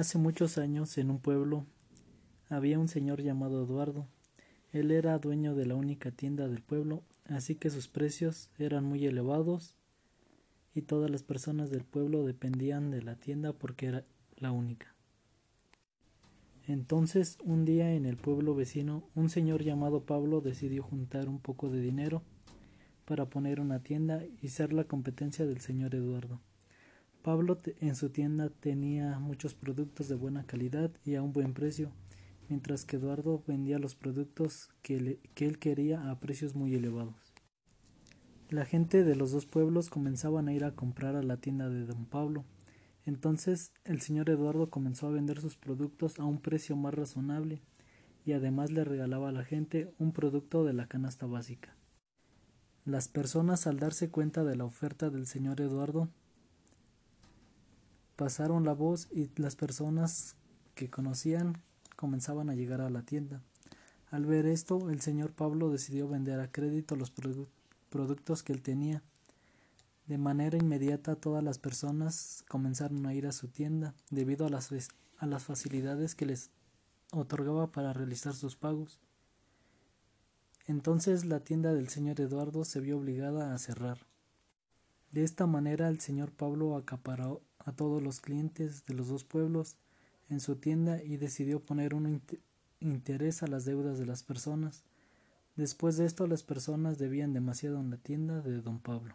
Hace muchos años, en un pueblo, había un señor llamado Eduardo. Él era dueño de la única tienda del pueblo, así que sus precios eran muy elevados y todas las personas del pueblo dependían de la tienda porque era la única. Entonces, un día en el pueblo vecino, un señor llamado Pablo decidió juntar un poco de dinero para poner una tienda y ser la competencia del señor Eduardo. Pablo en su tienda tenía muchos productos de buena calidad y a un buen precio, mientras que Eduardo vendía los productos que, él quería a precios muy elevados. La gente de los dos pueblos comenzaban a ir a comprar a la tienda de don Pablo. Entonces el señor Eduardo comenzó a vender sus productos a un precio más razonable y además le regalaba a la gente un producto de la canasta básica. Las personas al darse cuenta de la oferta del señor Eduardo Pasaron la voz y las personas que conocían comenzaban a llegar a la tienda. Al ver esto, el señor Pablo decidió vender a crédito los productos que él tenía. De manera inmediata todas las personas comenzaron a ir a su tienda debido a las, a las facilidades que les otorgaba para realizar sus pagos. Entonces la tienda del señor Eduardo se vio obligada a cerrar. De esta manera el señor Pablo acaparó a todos los clientes de los dos pueblos en su tienda y decidió poner un interés a las deudas de las personas. Después de esto las personas debían demasiado en la tienda de don Pablo.